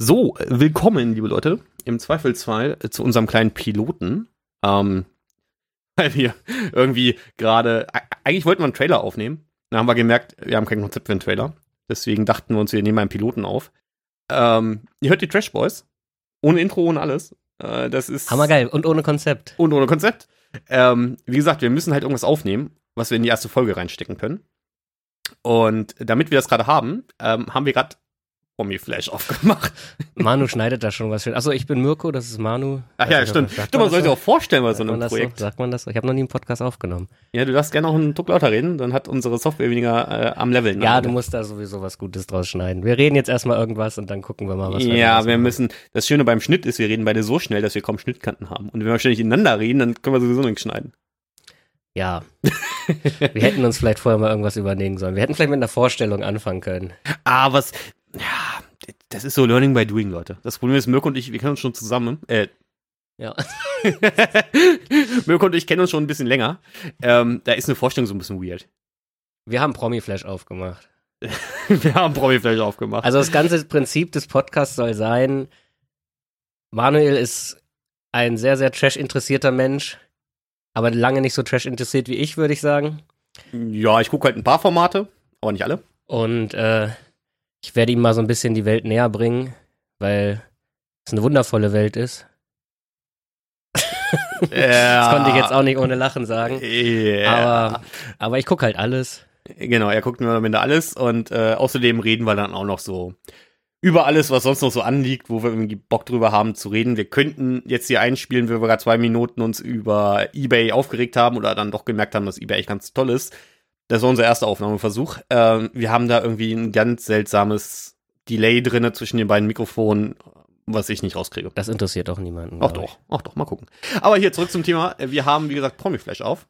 So, willkommen, liebe Leute, im Zweifelsfall äh, zu unserem kleinen Piloten. Ähm, weil wir irgendwie gerade, eigentlich wollten wir einen Trailer aufnehmen. Dann haben wir gemerkt, wir haben kein Konzept für einen Trailer. Deswegen dachten wir uns, wir nehmen einen Piloten auf. Ähm, ihr hört die Trash Boys. Ohne Intro, ohne alles. Äh, das ist. Hammergeil. Und ohne Konzept. Und ohne Konzept. Ähm, wie gesagt, wir müssen halt irgendwas aufnehmen, was wir in die erste Folge reinstecken können. Und damit wir das gerade haben, ähm, haben wir gerade Promi-Flash aufgemacht. Manu schneidet da schon was schön. Achso, ich bin Mirko, das ist Manu. Ach ja, stimmt. Du, man soll sich auch vorstellen bei so einem Projekt. So? Sagt man das so? Ich habe noch nie einen Podcast aufgenommen. Ja, du darfst gerne noch einen Druck lauter reden, dann hat unsere Software weniger äh, am Level. Ja, du musst da sowieso was Gutes draus schneiden. Wir reden jetzt erstmal irgendwas und dann gucken wir mal, was wir Ja, wir müssen, das Schöne beim Schnitt ist, wir reden beide so schnell, dass wir kaum Schnittkanten haben. Und wenn wir ständig ineinander reden, dann können wir sowieso nichts schneiden. Ja. wir hätten uns vielleicht vorher mal irgendwas überlegen sollen. Wir hätten vielleicht mit einer Vorstellung anfangen können. Ah, was, ja, das ist so Learning by Doing, Leute. Das Problem ist, Mirko und ich, wir kennen uns schon zusammen. Äh, ja. Mirko und ich kennen uns schon ein bisschen länger. Ähm, da ist eine Vorstellung so ein bisschen weird. Wir haben Promi-Flash aufgemacht. wir haben Promi-Flash aufgemacht. Also das ganze Prinzip des Podcasts soll sein, Manuel ist ein sehr, sehr trash-interessierter Mensch, aber lange nicht so trash interessiert wie ich, würde ich sagen. Ja, ich gucke halt ein paar Formate, aber nicht alle. Und äh, ich werde ihm mal so ein bisschen die Welt näher bringen, weil es eine wundervolle Welt ist. Ja. das konnte ich jetzt auch nicht ohne Lachen sagen. Ja. Aber, aber ich gucke halt alles. Genau, er guckt mir am Ende alles und äh, außerdem reden wir dann auch noch so über alles, was sonst noch so anliegt, wo wir irgendwie Bock drüber haben zu reden. Wir könnten jetzt hier einspielen, wo wir gerade zwei Minuten uns über eBay aufgeregt haben oder dann doch gemerkt haben, dass eBay echt ganz toll ist. Das war unser erster Aufnahmeversuch. Ähm, wir haben da irgendwie ein ganz seltsames Delay drinne zwischen den beiden Mikrofonen, was ich nicht rauskriege. Das interessiert auch niemanden. Ach doch, ach doch, mal gucken. Aber hier zurück zum Thema. Wir haben, wie gesagt, Promiflash auf.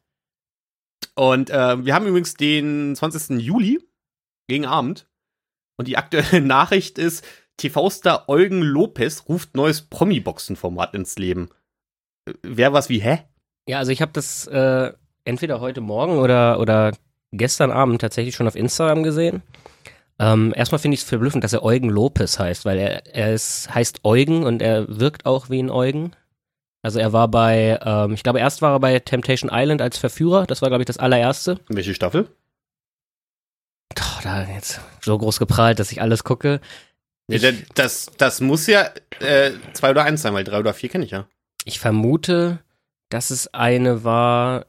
Und äh, wir haben übrigens den 20. Juli gegen Abend. Und die aktuelle Nachricht ist, TV-Star Eugen Lopez ruft neues Promi-Boxen-Format ins Leben. Äh, wer was wie, hä? Ja, also ich habe das äh, entweder heute Morgen oder, oder gestern Abend tatsächlich schon auf Instagram gesehen. Ähm, erstmal finde ich es verblüffend, dass er Eugen Lopez heißt, weil er, er ist, heißt Eugen und er wirkt auch wie ein Eugen. Also er war bei, ähm, ich glaube, erst war er bei Temptation Island als Verführer. Das war, glaube ich, das allererste. Welche Staffel? Doch, da jetzt so groß geprahlt, dass ich alles gucke. Ich, das, das muss ja äh, zwei oder eins sein, weil drei oder vier kenne ich ja. Ich vermute, dass es eine war,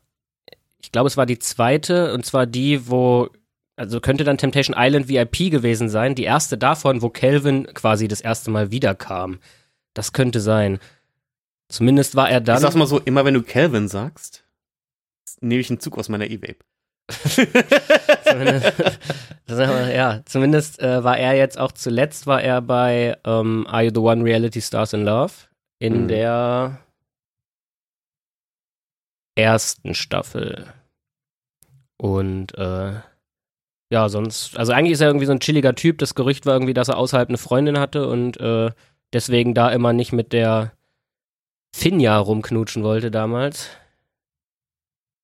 ich glaube, es war die zweite, und zwar die, wo, also könnte dann Temptation Island VIP gewesen sein, die erste davon, wo Calvin quasi das erste Mal wiederkam. Das könnte sein. Zumindest war er dann. Ich sag's mal so, immer wenn du Calvin sagst, nehme ich einen Zug aus meiner E-Vape. ja, zumindest äh, war er jetzt auch zuletzt war er bei ähm, Are You the One Reality Stars in Love in mhm. der ersten Staffel. Und äh, ja, sonst, also eigentlich ist er irgendwie so ein chilliger Typ. Das Gerücht war irgendwie, dass er außerhalb eine Freundin hatte und äh, deswegen da immer nicht mit der Finja rumknutschen wollte damals.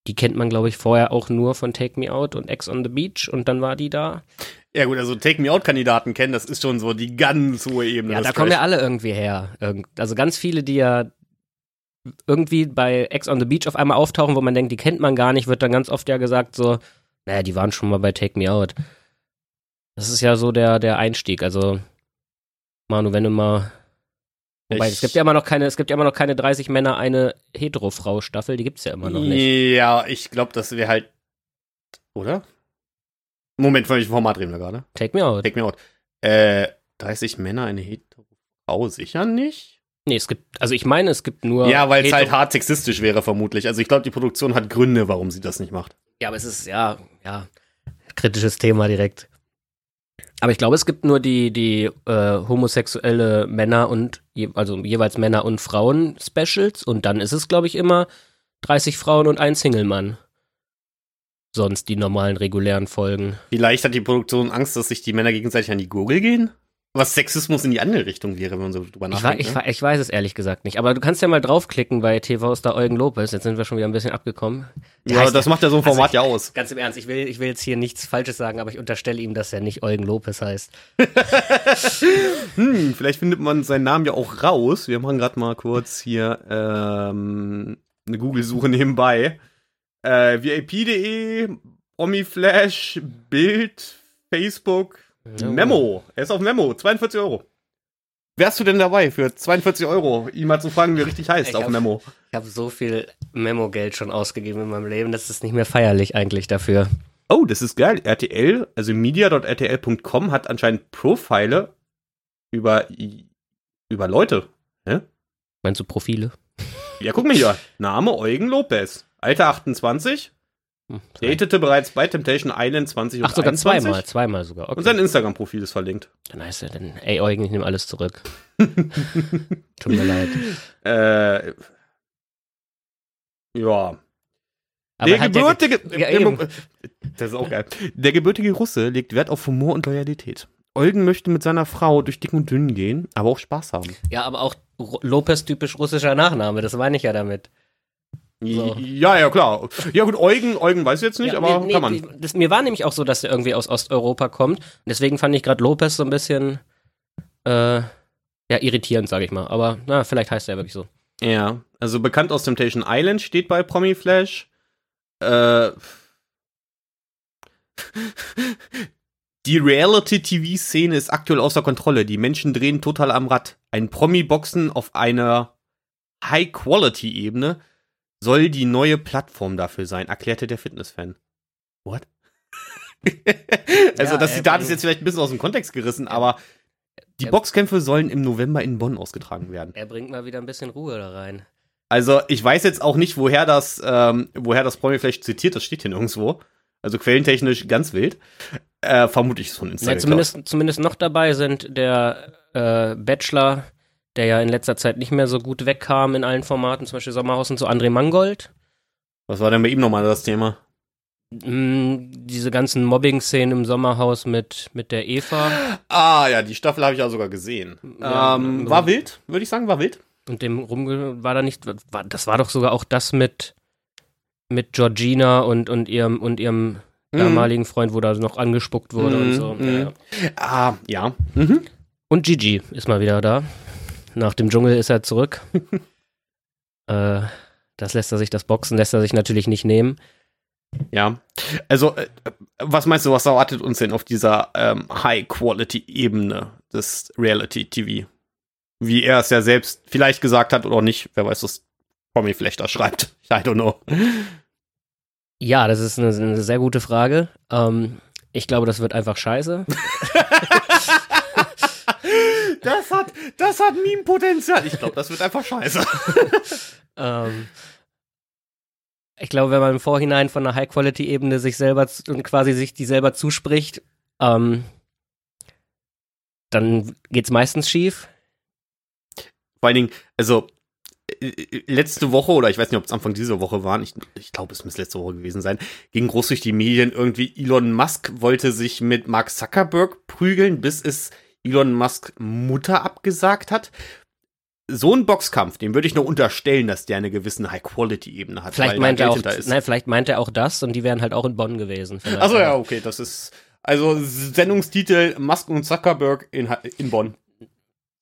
Die kennt man, glaube ich, vorher auch nur von Take Me Out und Ex on the Beach und dann war die da. Ja gut, also Take Me Out Kandidaten kennen, das ist schon so die ganz hohe Ebene. Ja, da kommen ja alle irgendwie her. Also ganz viele, die ja irgendwie bei Ex on the Beach auf einmal auftauchen, wo man denkt, die kennt man gar nicht, wird dann ganz oft ja gesagt so, naja, die waren schon mal bei Take Me Out. Das ist ja so der, der Einstieg. Also, Manu, wenn du mal. Wobei, ich, es gibt ja immer noch keine, es gibt ja immer noch keine 30 Männer, eine Hetero-Frau-Staffel, die gibt es ja immer noch nicht. Ja, ich glaube, das wäre halt. Oder? Moment, von welchem Format reden wir gerade? Take Me Out. Take Me Out. Äh, 30 Männer, eine Hetero-Frau sicher nicht? Nee, es gibt, also ich meine, es gibt nur. Ja, weil es halt hart sexistisch wäre, vermutlich. Also ich glaube, die Produktion hat Gründe, warum sie das nicht macht. Ja, aber es ist, ja, ja, kritisches Thema direkt. Aber ich glaube, es gibt nur die, die äh, homosexuelle Männer und, je, also jeweils Männer und Frauen Specials und dann ist es, glaube ich, immer 30 Frauen und ein Single-Mann. Sonst die normalen, regulären Folgen. Vielleicht hat die Produktion Angst, dass sich die Männer gegenseitig an die Gurgel gehen? Was Sexismus in die andere Richtung wäre, wenn man so drüber Ich, nachdenkt. ich, ne? wei- ich weiß es ehrlich gesagt nicht. Aber du kannst ja mal draufklicken bei TV Star Eugen Lopez. Jetzt sind wir schon wieder ein bisschen abgekommen. Der ja, heißt- das macht ja so ein Also Format ich- ja aus. Ganz im Ernst, ich will, ich will jetzt hier nichts Falsches sagen, aber ich unterstelle ihm, dass er nicht Eugen Lopez heißt. Hm, vielleicht findet man seinen Namen ja auch raus. Wir machen gerade mal kurz hier ähm, eine Google-Suche nebenbei. Äh, VIP.de, Omiflash, Bild, Facebook. Memo. Er ist auf Memo, 42 Euro. Wärst du denn dabei für 42 Euro, ihn mal zu fragen, wie er richtig heißt Ich auf hab- Memo? Ich habe so viel Memo-Geld schon ausgegeben in meinem Leben, das ist nicht mehr feierlich eigentlich dafür. Oh, das ist geil. RTL, also media.rtl.com hat anscheinend Profile über, über Leute. Meinst du Profile? Ja, guck mal hier. Name Eugen Lopez. Alter 28. Hm, Datete bereits bei Temptation Island 20 Ach, sogar 21. zweimal, zweimal sogar. Okay. Und sein Instagram-Profil ist verlinkt. Dann heißt er dann, ey Eugen, ich nehme alles zurück. Tut mir leid. Äh, Aber ja. der hat der ge- gebürtige. Ja, der- eben. das ist auch geil. Der gebürtige Russe legt Wert auf Humor und Loyalität. Eugen möchte mit seiner Frau durch dick und dünn gehen, aber auch Spaß haben. ja, aber auch Lopez typisch russischer Nachname, das meine ich ja damit. So. Ja, ja, klar. Ja, gut, Eugen, Eugen weiß ich jetzt nicht, ja, aber nee, nee, kann man. die- Das, mir war nämlich auch so, dass er irgendwie aus Osteuropa kommt. Deswegen fand ich gerade Lopez so ein bisschen äh, ja, irritierend, sage ich mal. Aber na, vielleicht heißt er wirklich so. Ja, also bekannt aus Temptation Island steht bei Promi Flash. Äh, die Reality-TV-Szene ist aktuell außer Kontrolle. Die Menschen drehen total am Rad. Ein Promi-Boxen auf einer High-Quality-Ebene soll die neue Plattform dafür sein, erklärte der Fitness-Fan. What? also Ja, das äh, Zitat ist jetzt vielleicht ein bisschen aus dem Kontext gerissen, aber die Ja. Boxkämpfe sollen im November in Bonn ausgetragen werden. Er bringt mal wieder ein bisschen Ruhe da rein. Also ich weiß jetzt auch nicht, woher das, ähm, woher das Promi vielleicht zitiert, das steht hier nirgendwo. Also quellentechnisch ganz wild. Äh, vermute ich es von Ja, Instagram. zumindest, zumindest noch dabei sind der äh, Bachelor, der ja in letzter Zeit nicht mehr so gut wegkam in allen Formaten, zum Beispiel Sommerhaus und so, André Mangold. Was war denn bei ihm nochmal das Thema? Mm, diese ganzen Mobbing-Szenen im Sommerhaus mit, mit der Eva Ah ja, die Staffel habe ich ja sogar gesehen. Ja, ähm, war wild, würde ich sagen, war wild. und dem Rumge war da nicht, war, das war doch sogar auch das mit, mit Georgina und, und ihrem, und ihrem damaligen Freund, wo da noch angespuckt wurde und Mhm, so. mhm. Ja, ja. Ah, ja. Mhm. Und Gigi ist mal wieder da. Nach dem Dschungel ist er zurück. äh, das lässt er sich, das Boxen lässt er sich natürlich nicht nehmen. Ja. Also, äh, was meinst du, was erwartet uns denn auf dieser ähm, High-Quality-Ebene des Reality-TV? Wie er es ja selbst vielleicht gesagt hat oder nicht, wer weiß, was Promi vielleicht da schreibt. I don't know. Ja, das ist eine, eine sehr gute Frage. Ähm, ich glaube, das wird einfach scheiße. Das hat, das hat Meme-Potenzial. Ich glaube, das wird einfach scheiße. ähm, ich glaube, wenn man im Vorhinein von einer High-Quality-Ebene sich selber und quasi sich die selber zuspricht, ähm, dann geht's meistens schief. Vor allen Dingen, also äh, äh, letzte Woche, oder ich weiß nicht, ob es Anfang dieser Woche waren, ich, ich glaube, es muss letzte Woche gewesen sein, ging groß durch die Medien irgendwie, Elon Musk wollte sich mit Mark Zuckerberg prügeln, bis es Elon Musk Mutter abgesagt hat. So ein Boxkampf, dem würde ich noch unterstellen, dass der eine gewisse High-Quality-Ebene hat. Vielleicht meint er auch, nein, vielleicht meint er auch das und die wären halt auch in Bonn gewesen. Achso, ja, okay, das ist, also Sendungstitel Musk und Zuckerberg in, in Bonn.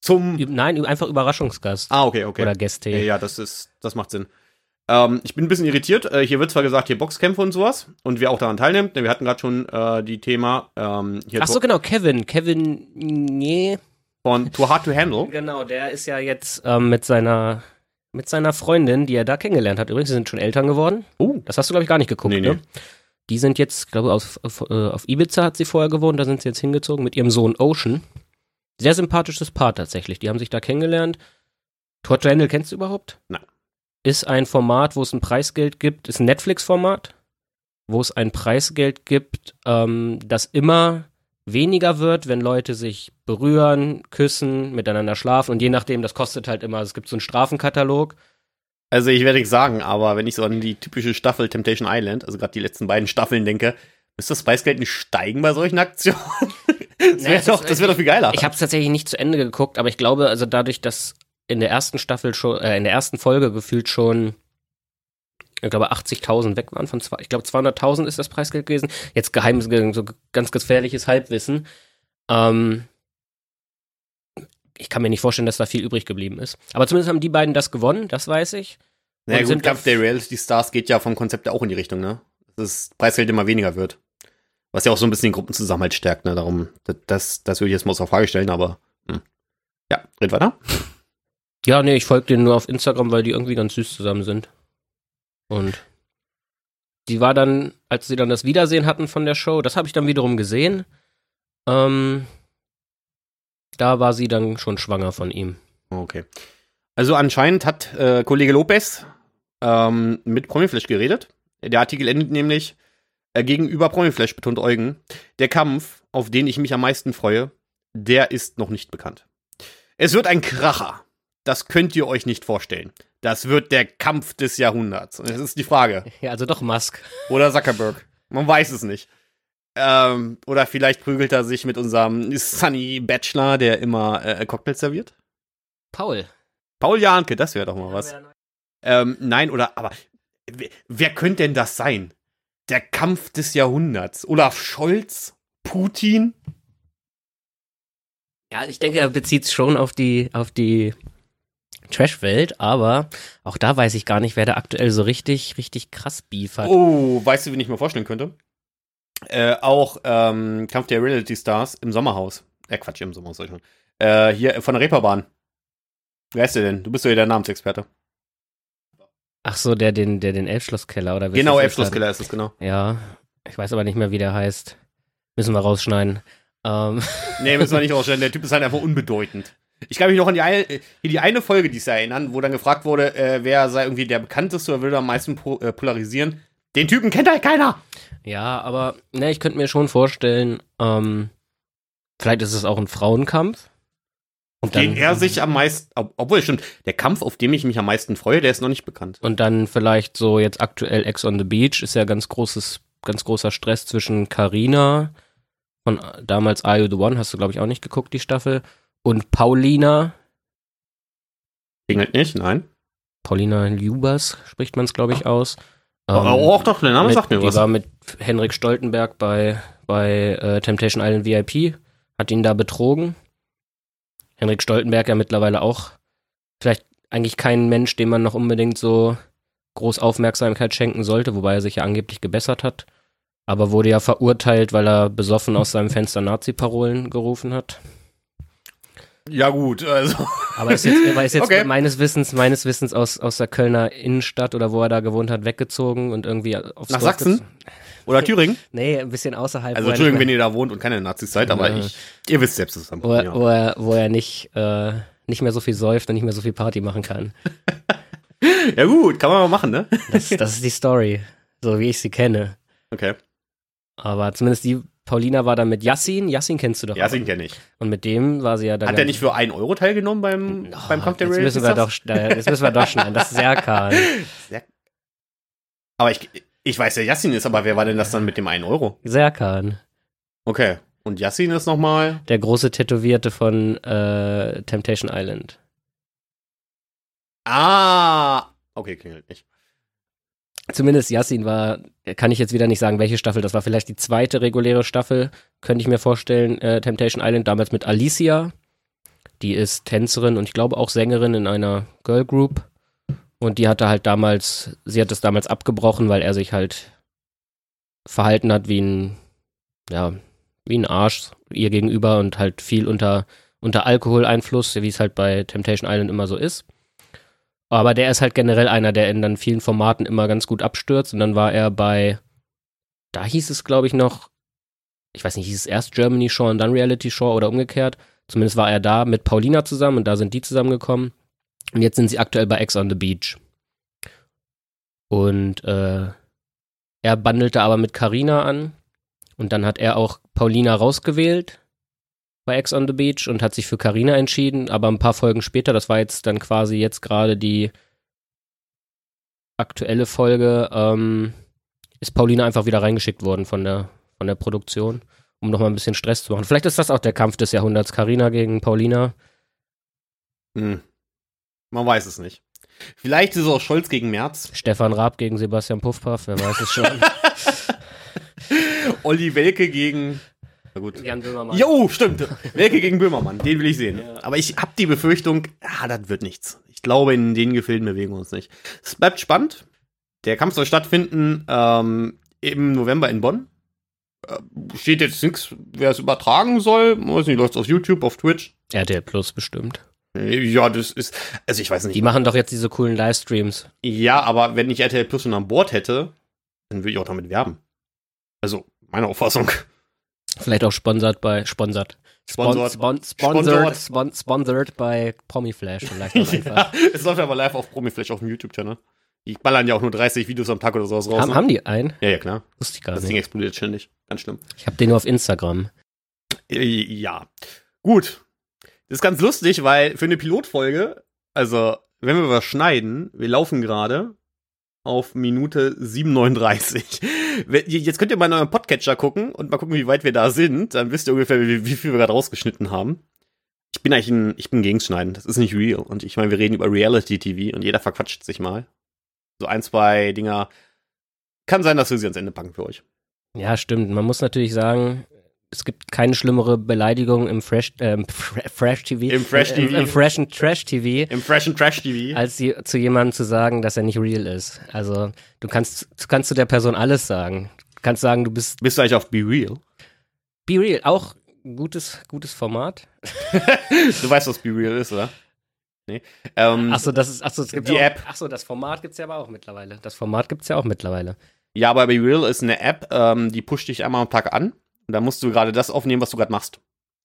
Zum, Nein, einfach Überraschungsgast ah, okay, okay. oder Gäste. Ja, ja, das ist, das macht Sinn. Ähm, ich bin ein bisschen irritiert. Äh, hier wird zwar gesagt, hier Boxkämpfe und sowas und wer auch daran teilnimmt. Wir hatten gerade schon äh, die Thema ähm, hier Ach so, genau, Kevin. Kevin, nee. von Too Hard to Handle. Genau, der ist ja jetzt ähm, mit seiner mit seiner Freundin, die er da kennengelernt hat. Übrigens, sie sind schon Eltern geworden. Oh. Das hast du, glaube ich, gar nicht geguckt, Nee, ne? nee. Die sind jetzt, glaube ich, auf, auf, äh, auf Ibiza hat sie vorher gewohnt, da sind sie jetzt hingezogen mit ihrem Sohn Ocean. Sehr sympathisches Paar tatsächlich. Die haben sich da kennengelernt. Tour Channel kennst du überhaupt? Nein. Ist ein Format, wo es ein Preisgeld gibt, ist ein Netflix-Format, wo es ein Preisgeld gibt, ähm, das immer weniger wird, wenn Leute sich berühren, küssen, miteinander schlafen und je nachdem, das kostet halt immer, es gibt so einen Strafenkatalog. Also ich werde nichts sagen, aber wenn ich so an die typische Staffel Temptation Island, also gerade die letzten beiden Staffeln denke, müsste das Preisgeld nicht steigen bei solchen Aktionen? Das wäre doch, das wär doch viel geiler. Ich habe es tatsächlich nicht zu Ende geguckt, aber ich glaube, also dadurch, dass in der ersten Staffel schon, äh, in der ersten Folge gefühlt schon, ich glaube, 80.000 weg waren von zwei, ich glaube 200.000 ist das Preisgeld gewesen. Jetzt geheim, so ganz gefährliches Halbwissen. Ähm, ich kann mir nicht vorstellen, dass da viel übrig geblieben ist. Aber zumindest haben die beiden das gewonnen, das weiß ich. naja, und gut, Kampf der Reality Stars geht ja vom Konzept auch in die Richtung, ne? Dass das Preisgeld immer weniger wird. Was ja auch so ein bisschen den Gruppenzusammenhalt stärkt, ne? Darum, das, das, würde ich jetzt mal außer Frage stellen, aber hm. ja, red weiter. Ja, nee, ich folge denen nur auf Instagram, weil die irgendwie ganz süß zusammen sind. Und die war dann, als sie dann das Wiedersehen hatten von der Show, das habe ich dann wiederum gesehen. Ähm, da war sie dann schon schwanger von ihm. Okay. Also anscheinend hat äh, Kollege Lopez ähm, mit Promiflash geredet. Der Artikel endet nämlich äh, gegenüber Promiflash betont Eugen. Der Kampf, auf den ich mich am meisten freue, der ist noch nicht bekannt. Es wird ein Kracher. Das könnt ihr euch nicht vorstellen. Das wird der Kampf des Jahrhunderts. Und jetzt ist die Frage. Ja, also doch Musk. Oder Zuckerberg. Man weiß es nicht. Ähm, oder vielleicht prügelt er sich mit unserem Sunny Bachelor, der immer äh, Cocktails serviert. Paul. Paul Janke, das wäre doch mal was. Ähm, nein, oder, aber wer, wer könnte denn das sein? Der Kampf des Jahrhunderts. Olaf Scholz? Putin? Ja, ich denke, er bezieht es schon auf die, auf die Trash-Welt, aber auch da weiß ich gar nicht, wer da aktuell so richtig, richtig krass Beef hat. Oh, weißt du, wen ich mir vorstellen könnte? Äh, auch ähm, Kampf der Reality Stars im Sommerhaus. Äh, Quatsch, im Sommerhaus, sag ich schon. Äh, hier von der Reeperbahn. Wer ist der denn? Du bist doch hier der Namensexperte. Ach so, der den, der den Elfschlosskeller oder Genau, Elfschlosskeller ist es, genau. Ja, ich weiß aber nicht mehr, wie der heißt. Müssen wir rausschneiden. Ähm, Nee, müssen wir nicht rausstellen. Der Typ ist halt einfach unbedeutend. Ich kann mich noch an die eine, hier die eine Folge dieses Jahr erinnern, wo dann gefragt wurde, äh, wer sei irgendwie der bekannteste oder will am meisten po äh, polarisieren. Den Typen kennt halt keiner. ja, aber ne, ich könnte mir schon vorstellen, ähm, vielleicht ist es auch ein Frauenkampf. Auf den er sich am meisten, ob, obwohl stimmt, der Kampf, auf dem ich mich am meisten freue, der ist noch nicht bekannt. Und dann vielleicht so jetzt aktuell Ex on the Beach ist ja ganz großes, ganz großer Stress zwischen Carina von äh, damals Are You the One, hast du glaube ich auch nicht geguckt, die Staffel, und Paulina, Klingelt nicht, nein. Paulina Ljubas spricht man es glaube ich aus. Aber Ähm, auch doch, der Name mit, sagt mir die was. war mit Henrik Stoltenberg bei, bei äh, Temptation Island VIP, hat ihn da betrogen. Henrik Stoltenberg ja mittlerweile auch vielleicht eigentlich kein Mensch, dem man noch unbedingt so groß Aufmerksamkeit schenken sollte, wobei er sich ja angeblich gebessert hat. Aber wurde ja verurteilt, weil er besoffen aus seinem Fenster Nazi-Parolen gerufen hat. Ja, gut, also. Aber ist jetzt, aber ist jetzt Okay. meines Wissens, meines Wissens aus, aus der Kölner Innenstadt oder wo er da gewohnt hat, weggezogen und irgendwie aufs Nach Dorf Sachsen? Oder Thüringen. Nee, ein bisschen außerhalb. Also, er nicht wenn ihr da wohnt und keine Nazis seid, aber Ja. ich, ihr wisst selbst, was wo, er, ja. wo, er, wo er nicht, äh, nicht mehr so viel säuft und nicht mehr so viel Party machen kann. ja, gut, kann man mal machen, ne? Das, das ist die Story, so wie ich sie kenne. Okay. Aber zumindest die Paulina war dann mit Yassin. Yassin kennst du doch. Den kenne ich. Und mit dem war sie ja dann. Hat der nicht für einen Euro teilgenommen beim, Oh, beim Kampf der jetzt müssen wir Stars? doch, Jetzt müssen wir doch schneiden. Das ist Serkan. Aber ich, ich weiß, wer Yassin ist, aber wer war denn das dann mit dem einen Euro? Serkan. Okay. Und Yassin ist nochmal. Der große Tätowierte von äh, Temptation Island. Ah. Okay, klingelt nicht. Zumindest Yassin war, kann ich jetzt wieder nicht sagen, welche Staffel. Das war vielleicht die zweite reguläre Staffel, könnte ich mir vorstellen. Äh, Temptation Island, damals mit Alicia. Die ist Tänzerin und ich glaube auch Sängerin in einer Girl Group. Und die hatte halt damals, sie hat es damals abgebrochen, weil er sich halt verhalten hat wie ein, ja, wie ein Arsch ihr gegenüber und halt viel unter, unter Alkoholeinfluss, wie es halt bei Temptation Island immer so ist. Aber der ist halt generell einer, der in dann vielen Formaten immer ganz gut abstürzt. Und dann war er bei, da hieß es, glaube ich, noch, ich weiß nicht, hieß es erst Germany Shore und dann Reality Shore oder umgekehrt. Zumindest war er da mit Paulina zusammen und da sind die zusammengekommen. Und jetzt sind sie aktuell bei Ex on the Beach. Und äh, er bandelte aber mit Carina an. Und dann hat er auch Paulina rausgewählt bei Ex on the Beach und hat sich für Carina entschieden, aber ein paar Folgen später, das war jetzt dann quasi jetzt gerade die aktuelle Folge, ähm, ist Paulina einfach wieder reingeschickt worden von der, von der Produktion. um nochmal ein bisschen Stress zu machen. Vielleicht ist das auch der Kampf des Jahrhunderts. Karina gegen Paulina. Hm. Man weiß es nicht. Vielleicht ist es auch Scholz gegen Merz. Stefan Raab gegen Sebastian Puffpaff, wer weiß es schon. Olli Welke gegen. Na gut. Jan Böhmermann. Jo, stimmt. Welke gegen Böhmermann. Den will ich sehen. Ja. Aber ich habe die Befürchtung, ah, das wird nichts. Ich glaube, in den Gefilden bewegen wir uns nicht. Es bleibt spannend. Der Kampf soll stattfinden ähm, im November in Bonn. Äh, steht jetzt nichts, wer es übertragen soll. Weiß nicht, läuft auf YouTube, auf Twitch. RTL Plus bestimmt. Ja, das ist, also ich weiß nicht. Die machen doch jetzt diese coolen Livestreams. Ja, aber wenn ich RTL Plus schon an Bord hätte, dann würde ich auch damit werben. Also, meine Auffassung. Vielleicht auch sponsert bei, sponsert. Sponsored. Spon, sponsored, spon, sponsored bei Promiflash vielleicht auch einfach. ja, es läuft aber live auf Promiflash auf dem YouTube-Channel. Die ballern ja auch nur 30 Videos am Tag oder sowas raus. Haben, ne? haben die einen? Ja, ja, klar. Wusste ich gar Das Ding nicht. explodiert ständig. Ganz schlimm. Ich habe den nur auf Instagram. Äh, Ja. Gut. Das ist ganz lustig, weil für eine Pilotfolge, also, wenn wir was schneiden, wir laufen gerade auf Minute 7,39. Jetzt könnt ihr mal in euren Podcatcher gucken und mal gucken, wie weit wir da sind. Dann wisst ihr ungefähr, wie, wie viel wir gerade rausgeschnitten haben. Ich bin eigentlich ein, ich bin gegen. Das ist nicht real. Und ich meine, wir reden über Reality TV und jeder verquatscht sich mal. So ein, zwei Dinger. Kann sein, dass wir sie ans Ende packen für euch. Ja, stimmt. Man muss natürlich sagen, es gibt keine schlimmere Beleidigung im Fresh, Fre- Fresh TV. Im Fresh äh, Im, TV. im Freshen Trash TV. Im Fresh and Trash TV. als sie, zu jemandem zu sagen, dass er nicht real ist. Also du kannst, du kannst zu der Person alles sagen. Du kannst sagen, du bist Bist du eigentlich auf Be Real? be real. Auch ein gutes, gutes Format. Du weißt, was Be Real ist, oder? Nee. Ähm, Achso, das ist, achso, es gibt Die auch, App. Achso, das Format gibt's ja aber auch mittlerweile. Das Format gibt's ja auch mittlerweile. Ja, aber Be Real ist eine App, ähm, die pusht dich einmal am Tag an. Und da musst du gerade das aufnehmen, was du gerade machst.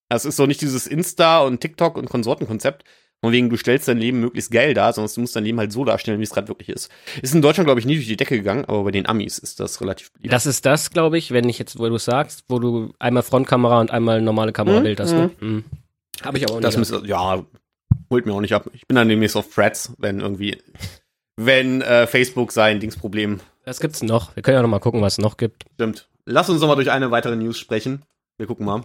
Das ist so nicht dieses Insta und TikTok und Konsortenkonzept, von wegen du stellst dein Leben möglichst geil dar, sondern du musst dein Leben halt so darstellen, wie es gerade wirklich ist. Ist in Deutschland, glaube ich, nie durch die Decke gegangen, aber bei den Amis ist das relativ beliebt. Das ist das, glaube ich, wenn ich jetzt, wo du sagst, wo du einmal Frontkamera und einmal normale Kamerabild Mhm, hast. Ne? Mhm. Habe ich aber auch nicht. Das ja, holt mir auch nicht ab. Ich bin dann demnächst auf Threads, wenn irgendwie, wenn äh, Facebook sein Dingsproblem Was gibt's noch? Wir können ja noch mal gucken, was es noch gibt. Stimmt. Lass uns noch mal durch eine weitere News sprechen. Wir gucken mal.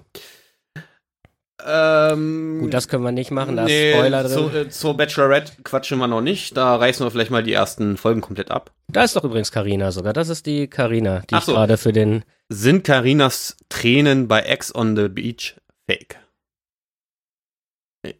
Ähm, Gut, das können wir nicht machen, da nee, ist Spoiler zu, drin. äh, zur Bachelorette quatschen wir noch nicht. Da reißen wir vielleicht mal die ersten Folgen komplett ab. Da ist doch übrigens Karina sogar. Das ist die Karina, die ich so. gerade für den. Sind Karinas Tränen bei Ex on the Beach fake?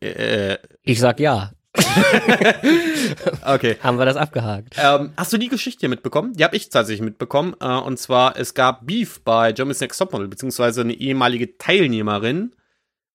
Äh, Ich sag ja. okay. Haben wir das abgehakt? Ähm, hast du die Geschichte hier mitbekommen? Die habe ich tatsächlich mitbekommen. Äh, und zwar, es gab Beef bei Germany's Next Topmodel, beziehungsweise eine ehemalige Teilnehmerin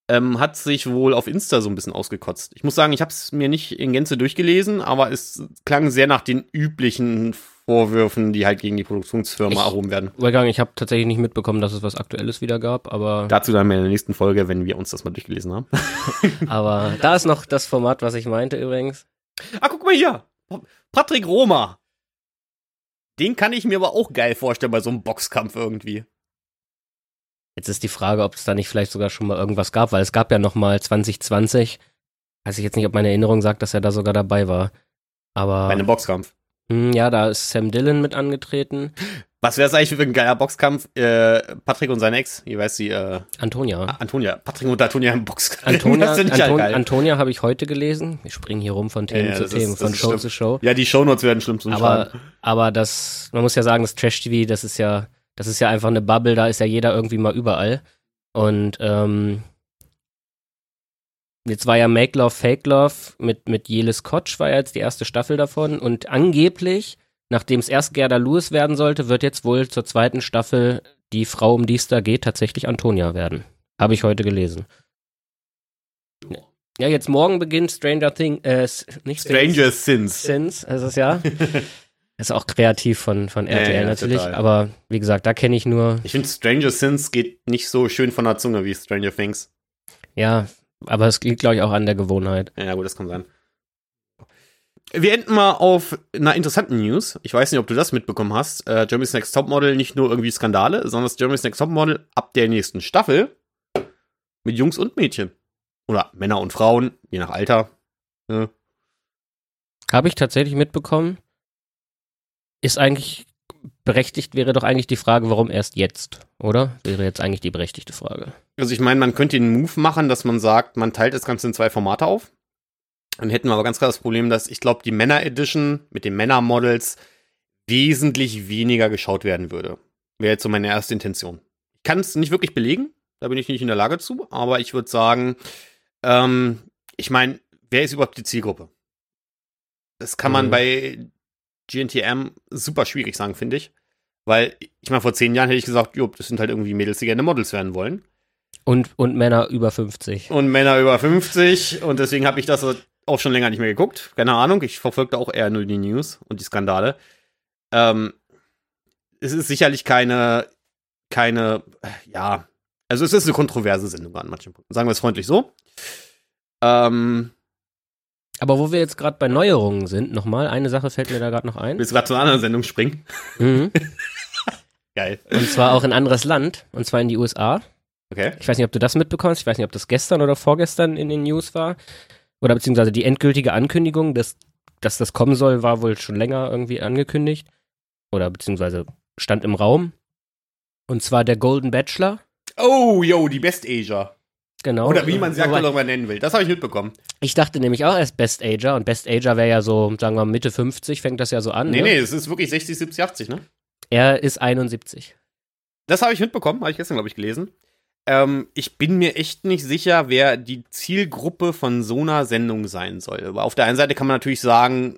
ähm, hat sich wohl auf Insta so ein bisschen ausgekotzt. Ich muss sagen, ich habe es mir nicht in Gänze durchgelesen, aber es klang sehr nach den üblichen Vorwürfen, die halt gegen die Produktionsfirma Ich- erhoben werden. Übergang, ich habe tatsächlich nicht mitbekommen, dass es was Aktuelles wieder gab, aber, Dazu dann in der nächsten Folge, wenn wir uns das mal durchgelesen haben. aber da ist noch das Format, was ich meinte übrigens. ah, guck mal hier. Patrick Roma. Den kann ich mir aber auch geil vorstellen bei so einem Boxkampf irgendwie. Jetzt ist die Frage, ob es da nicht vielleicht sogar schon mal irgendwas gab, weil es gab ja noch mal 2020. Weiß ich jetzt nicht, ob meine Erinnerung sagt, dass er da sogar dabei war. Aber Bei einem Boxkampf. Hm, ja, da ist Sam Dillon mit angetreten. Was wäre es eigentlich für ein geiler Boxkampf? Äh, Patrick und sein Ex, wie weiß sie, äh, Antonia. Antonia. Patrick und Antonia im Boxkampf. Antonia, ich halt Anton, geil. Antonia habe ich heute gelesen. Wir springen hier rum von Themen Ja, zu ist- Themen, das von ist Show schlimm. zu Show. ja, die Shownotes werden schlimm zum Aber, Schreiben. aber das, man muss ja sagen, das Trash-TV, das ist ja, das ist ja einfach eine Bubble, da ist ja jeder irgendwie mal überall. Und ähm, jetzt war ja Make Love, Fake Love mit, mit Jelis Kotsch, war ja jetzt die erste Staffel davon. Und angeblich, nachdem es erst Gerda Lewis werden sollte, wird jetzt wohl zur zweiten Staffel die Frau, um die es da geht, tatsächlich Antonia werden. Habe ich heute gelesen. Ja, jetzt morgen beginnt Stranger Things, äh, nicht Stranger Sins. Sins, ist es ja. ist auch kreativ von, von Ja, RTL ja, natürlich, total. aber wie gesagt, da kenne ich nur, Ich finde, Stranger Sins geht nicht so schön von der Zunge wie Stranger Things. ja, aber es liegt, glaube ich, auch an der Gewohnheit. Ja, gut, das kann sein. Wir enden mal auf einer interessanten News. Ich weiß nicht, ob du das mitbekommen hast. Äh, Germany's Next Topmodel nicht nur irgendwie Skandale, sondern das Germany's Next Topmodel ab der nächsten Staffel mit Jungs und Mädchen. Oder Männer und Frauen, je nach Alter. Ja. Habe ich tatsächlich mitbekommen. Ist eigentlich berechtigt wäre doch eigentlich die Frage, warum erst jetzt, oder? Wäre jetzt eigentlich die berechtigte Frage. Also ich meine, man könnte den Move machen, dass man sagt, man teilt das Ganze in zwei Formate auf. Dann hätten wir aber ganz klar das Problem, dass ich glaube, die Männer Edition mit den Männer-Models wesentlich weniger geschaut werden würde. Wäre jetzt so meine erste Intention. Ich kann es nicht wirklich belegen, da bin ich nicht in der Lage zu, aber ich würde sagen, ähm, ich meine, wer ist überhaupt die Zielgruppe? Das kann man Mhm. bei GNTM super schwierig sagen, finde ich. Weil, ich meine, vor zehn Jahren hätte ich gesagt, jo, das sind halt irgendwie Mädels, die gerne Models werden wollen. Und, und Männer über 50. Und Männer über 50. Und deswegen habe ich das auch schon länger nicht mehr geguckt. Keine Ahnung. Ich verfolgte auch eher nur die News und die Skandale. Ähm, es ist sicherlich keine, keine, ja, also es ist eine kontroverse Sendung an manchen Punkten. Sagen wir es freundlich so. Ähm, Aber wo wir jetzt gerade bei Neuerungen sind, nochmal, eine Sache fällt mir da gerade noch ein. willst du gerade zu einer anderen Sendung springen? Mhm. Geil. Und zwar auch in ein anderes Land, und zwar in die USA. Okay. Ich weiß nicht, ob du das mitbekommst. Ich weiß nicht, ob das gestern oder vorgestern in den News war. Oder beziehungsweise die endgültige Ankündigung, dass, dass das kommen soll, war wohl schon länger irgendwie angekündigt. Oder beziehungsweise stand im Raum. Und zwar der Golden Bachelor. Oh, yo, die Best Asia. Genau. Oder wie man sie aktuell auch mal nennen will. Das habe ich mitbekommen. Ich dachte nämlich auch erst Best Ager. Und Best Ager wäre ja so, sagen wir mal, Mitte 50, fängt das ja so an. Nee, ne? nee, es ist wirklich 60, 70, 80, ne? Er ist 71. Das habe ich mitbekommen, habe ich gestern, glaube ich, gelesen. Ähm, ich bin mir echt nicht sicher, wer die Zielgruppe von so einer Sendung sein soll. Aber auf der einen Seite kann man natürlich sagen,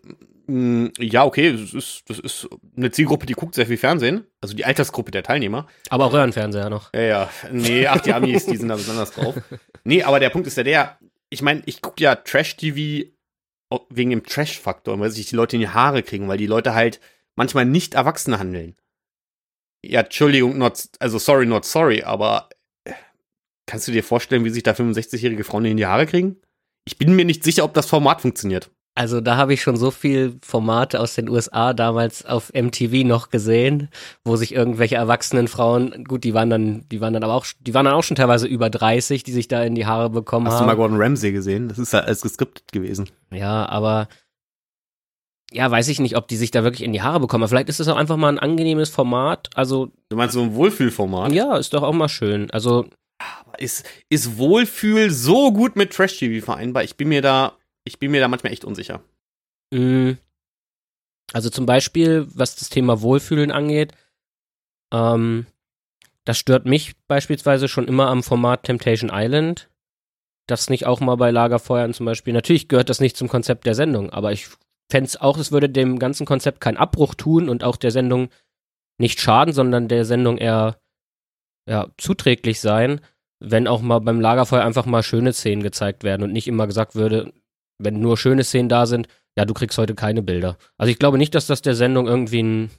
ja, okay, das ist, das ist eine Zielgruppe, die guckt sehr viel Fernsehen. Also die Altersgruppe der Teilnehmer. Aber auch Röhrenfernseher noch. Ja, ja. Nee, ach, die Amis, die sind da besonders drauf. Nee, aber der Punkt ist ja der, ich meine, ich gucke ja Trash-TV wegen dem Trash-Faktor, weil sich die Leute in die Haare kriegen, weil die Leute halt manchmal nicht erwachsen handeln. Ja, Entschuldigung, not, also sorry, not sorry, aber äh, kannst du dir vorstellen, wie sich da 65-jährige Frauen in die Haare kriegen? Ich bin mir nicht sicher, ob das Format funktioniert. Also da habe ich schon so viel Formate aus den USA damals auf MTV noch gesehen, wo sich irgendwelche erwachsenen Frauen, gut, die waren dann, die waren dann aber auch, die waren dann auch schon teilweise über 30, die sich da in die Haare bekommen Hast du haben. mal Gordon Ramsay gesehen? Das ist ja alles geskriptet gewesen. Ja, aber ja, weiß ich nicht, ob die sich da wirklich in die Haare bekommen. Aber vielleicht ist es auch einfach mal ein angenehmes Format. Also Du meinst so ein Wohlfühlformat? ja, ist doch auch mal schön. Also ist, ist Wohlfühl so gut mit Trash-TV vereinbar? Ich bin mir da, ich bin mir da manchmal echt unsicher. mh, also zum Beispiel, was das Thema Wohlfühlen angeht, ähm, das stört mich beispielsweise schon immer am Format Temptation Island. Das nicht auch mal bei Lagerfeuern zum Beispiel. Natürlich gehört das nicht zum Konzept der Sendung, aber ich fände es auch, es würde dem ganzen Konzept keinen Abbruch tun und auch der Sendung nicht schaden, sondern der Sendung eher ja, zuträglich sein, wenn auch mal beim Lagerfeuer einfach mal schöne Szenen gezeigt werden und nicht immer gesagt würde, wenn nur schöne Szenen da sind, ja, du kriegst heute keine Bilder. Also ich glaube nicht, dass das der Sendung irgendwie einen,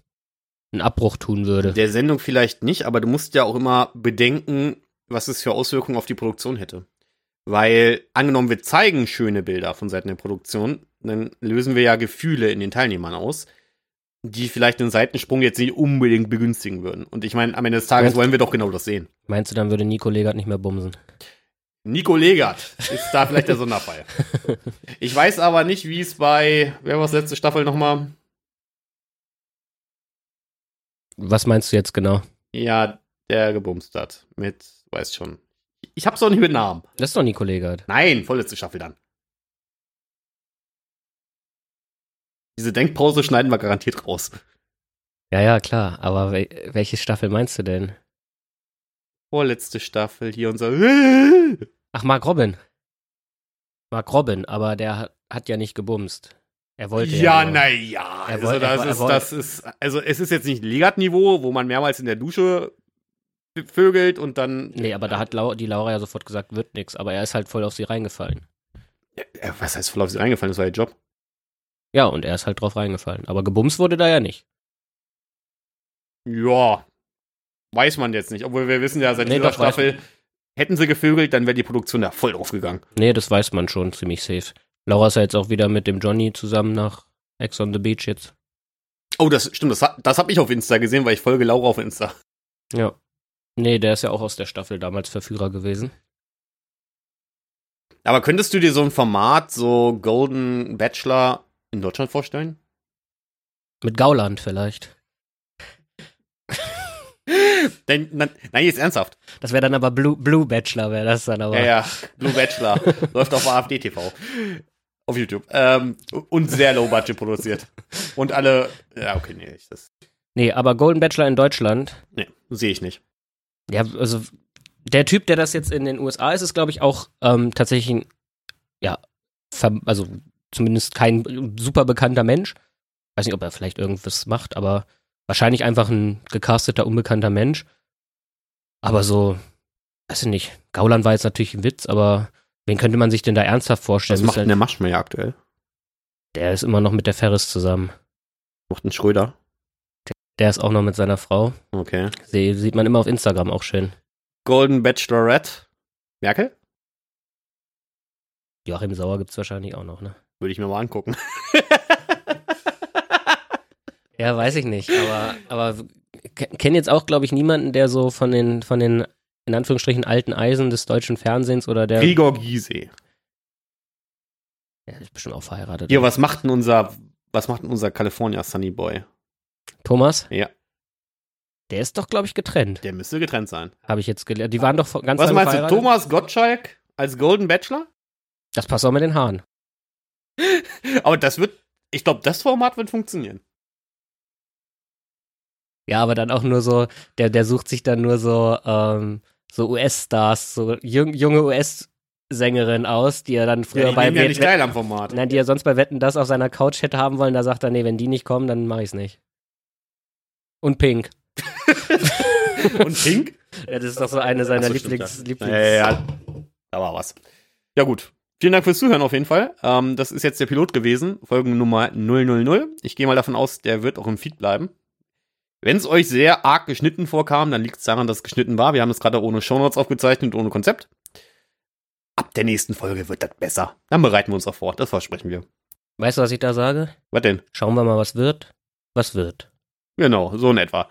einen Abbruch tun würde. Der Sendung vielleicht nicht, aber du musst ja auch immer bedenken, was es für Auswirkungen auf die Produktion hätte. Weil, angenommen, wir zeigen schöne Bilder von Seiten der Produktion, dann lösen wir ja Gefühle in den Teilnehmern aus, die vielleicht den Seitensprung jetzt nicht unbedingt begünstigen würden. Und ich meine, am Ende des Tages Meinst- wollen wir doch genau das sehen. Meinst du, dann würde Nico Legert nicht mehr bumsen? Nico Legert ist da vielleicht der Sonderfall. Ich weiß aber nicht, wie es bei, wer war das letzte Staffel nochmal? Was meinst du jetzt genau? Ja, der gebumst hat. Mit, weiß schon. Ich hab's doch nicht mit Namen. Das ist doch Nico Legert. Nein, vorletzte Staffel dann. Diese Denkpause schneiden wir garantiert raus. Ja, ja, klar. Aber wel welche Staffel meinst du denn? Vorletzte Staffel hier unser. Ach, Mark Robin. Mark Robin, aber der hat, hat ja nicht gebumst. Er wollte ja. Ja, naja. Also, das er ist, das ist, also, es ist jetzt nicht Legat-Niveau, wo man mehrmals in der Dusche vögelt und dann. Nee, aber da hat Lau die Laura ja sofort gesagt, wird nix. Aber er ist halt voll auf sie reingefallen. Ja, was heißt voll auf sie reingefallen? Das war ihr Job. Ja, und er ist halt drauf reingefallen. Aber gebumst wurde da ja nicht. Ja. Weiß man jetzt nicht. Obwohl wir wissen ja, seit Nee, dieser Staffel hätten sie gevögelt, dann wäre die Produktion da voll drauf gegangen. Nee, das weiß man schon ziemlich safe. Laura ist ja jetzt auch wieder mit dem Johnny zusammen nach Ex on the Beach jetzt. Oh, das stimmt. Das, das habe ich auf Insta gesehen, weil ich folge Laura auf Insta. Ja. Nee, der ist ja auch aus der Staffel damals Verführer gewesen. Aber könntest du dir so ein Format, so Golden Bachelor, in Deutschland vorstellen? Mit Gauland vielleicht. Nein, nein, nein, jetzt ernsthaft. Das wäre dann aber Blue, Blue Bachelor, wäre das dann aber. Ja, ja, Blue Bachelor. Läuft auf AfD TV. Auf YouTube. Ähm, und sehr low budget produziert. Und alle, ja, okay, nee, ich, das, Nee, aber Golden Bachelor in Deutschland, nee, sehe ich nicht. ja, also der Typ, der das jetzt in den USA ist, ist, glaube ich, auch ähm, tatsächlich ein, ja, also zumindest kein super bekannter Mensch. Weiß nicht, ob er vielleicht irgendwas macht, aber wahrscheinlich einfach ein gecasteter, unbekannter Mensch. Aber so, weiß ich nicht, Gauland war jetzt natürlich ein Witz, aber wen könnte man sich denn da ernsthaft vorstellen? Was macht Ist denn halt- der Maschmeyer aktuell? der ist immer noch mit der Ferris zusammen. Macht ein Schröder? Der ist auch noch mit seiner Frau. Okay. Sie, sieht man immer auf Instagram auch schön. Golden Bachelorette. Merkel? Joachim Sauer gibt's wahrscheinlich auch noch, ne? Würde ich mir mal angucken. Ja, weiß ich nicht, aber, aber kenne jetzt auch, glaube ich, niemanden, der so von den, von den, in Anführungsstrichen, alten Eisen des deutschen Fernsehens oder der. Gregor Gysi. Ja, ist bestimmt auch verheiratet. Hier, was macht denn unser, was macht denn unser California Sunny Boy? Thomas? Ja. Der ist doch, glaube ich, getrennt. Der müsste getrennt sein. Habe ich jetzt gelernt. Die waren doch ganz Was meinst du. Thomas Gottschalk als Golden Bachelor? Das passt auch mit den Haaren. Aber das wird, ich glaube, das Format wird funktionieren. Ja, aber dann auch nur so, der, der sucht sich dann nur so, ähm, so US-Stars, so jung, junge US-Sängerin aus, die er dann früher ja, die bei ja nicht teil am Format. Nein, die er sonst bei Wetten das auf seiner Couch hätte haben wollen, da sagt er, nee, wenn die nicht kommen, dann mach ich's nicht. Und Pink. Und Pink? Ja, das ist doch so eine seiner so, stimmt, Lieblings, ja. Lieblings ja, ja. Da war was. Ja, gut. Vielen Dank fürs Zuhören auf jeden Fall. Ähm, das ist jetzt der Pilot gewesen, Folgennummer 000. Ich gehe mal davon aus, der wird auch im Feed bleiben. Wenn es euch sehr arg geschnitten vorkam, dann liegt es daran, dass es geschnitten war. Wir haben das gerade ohne Shownotes aufgezeichnet, ohne Konzept. Ab der nächsten Folge wird das besser. Dann bereiten wir uns auch vor. Das versprechen wir. Weißt du, was ich da sage? Was denn? Schauen wir mal, was wird. Was wird. Genau, so in etwa.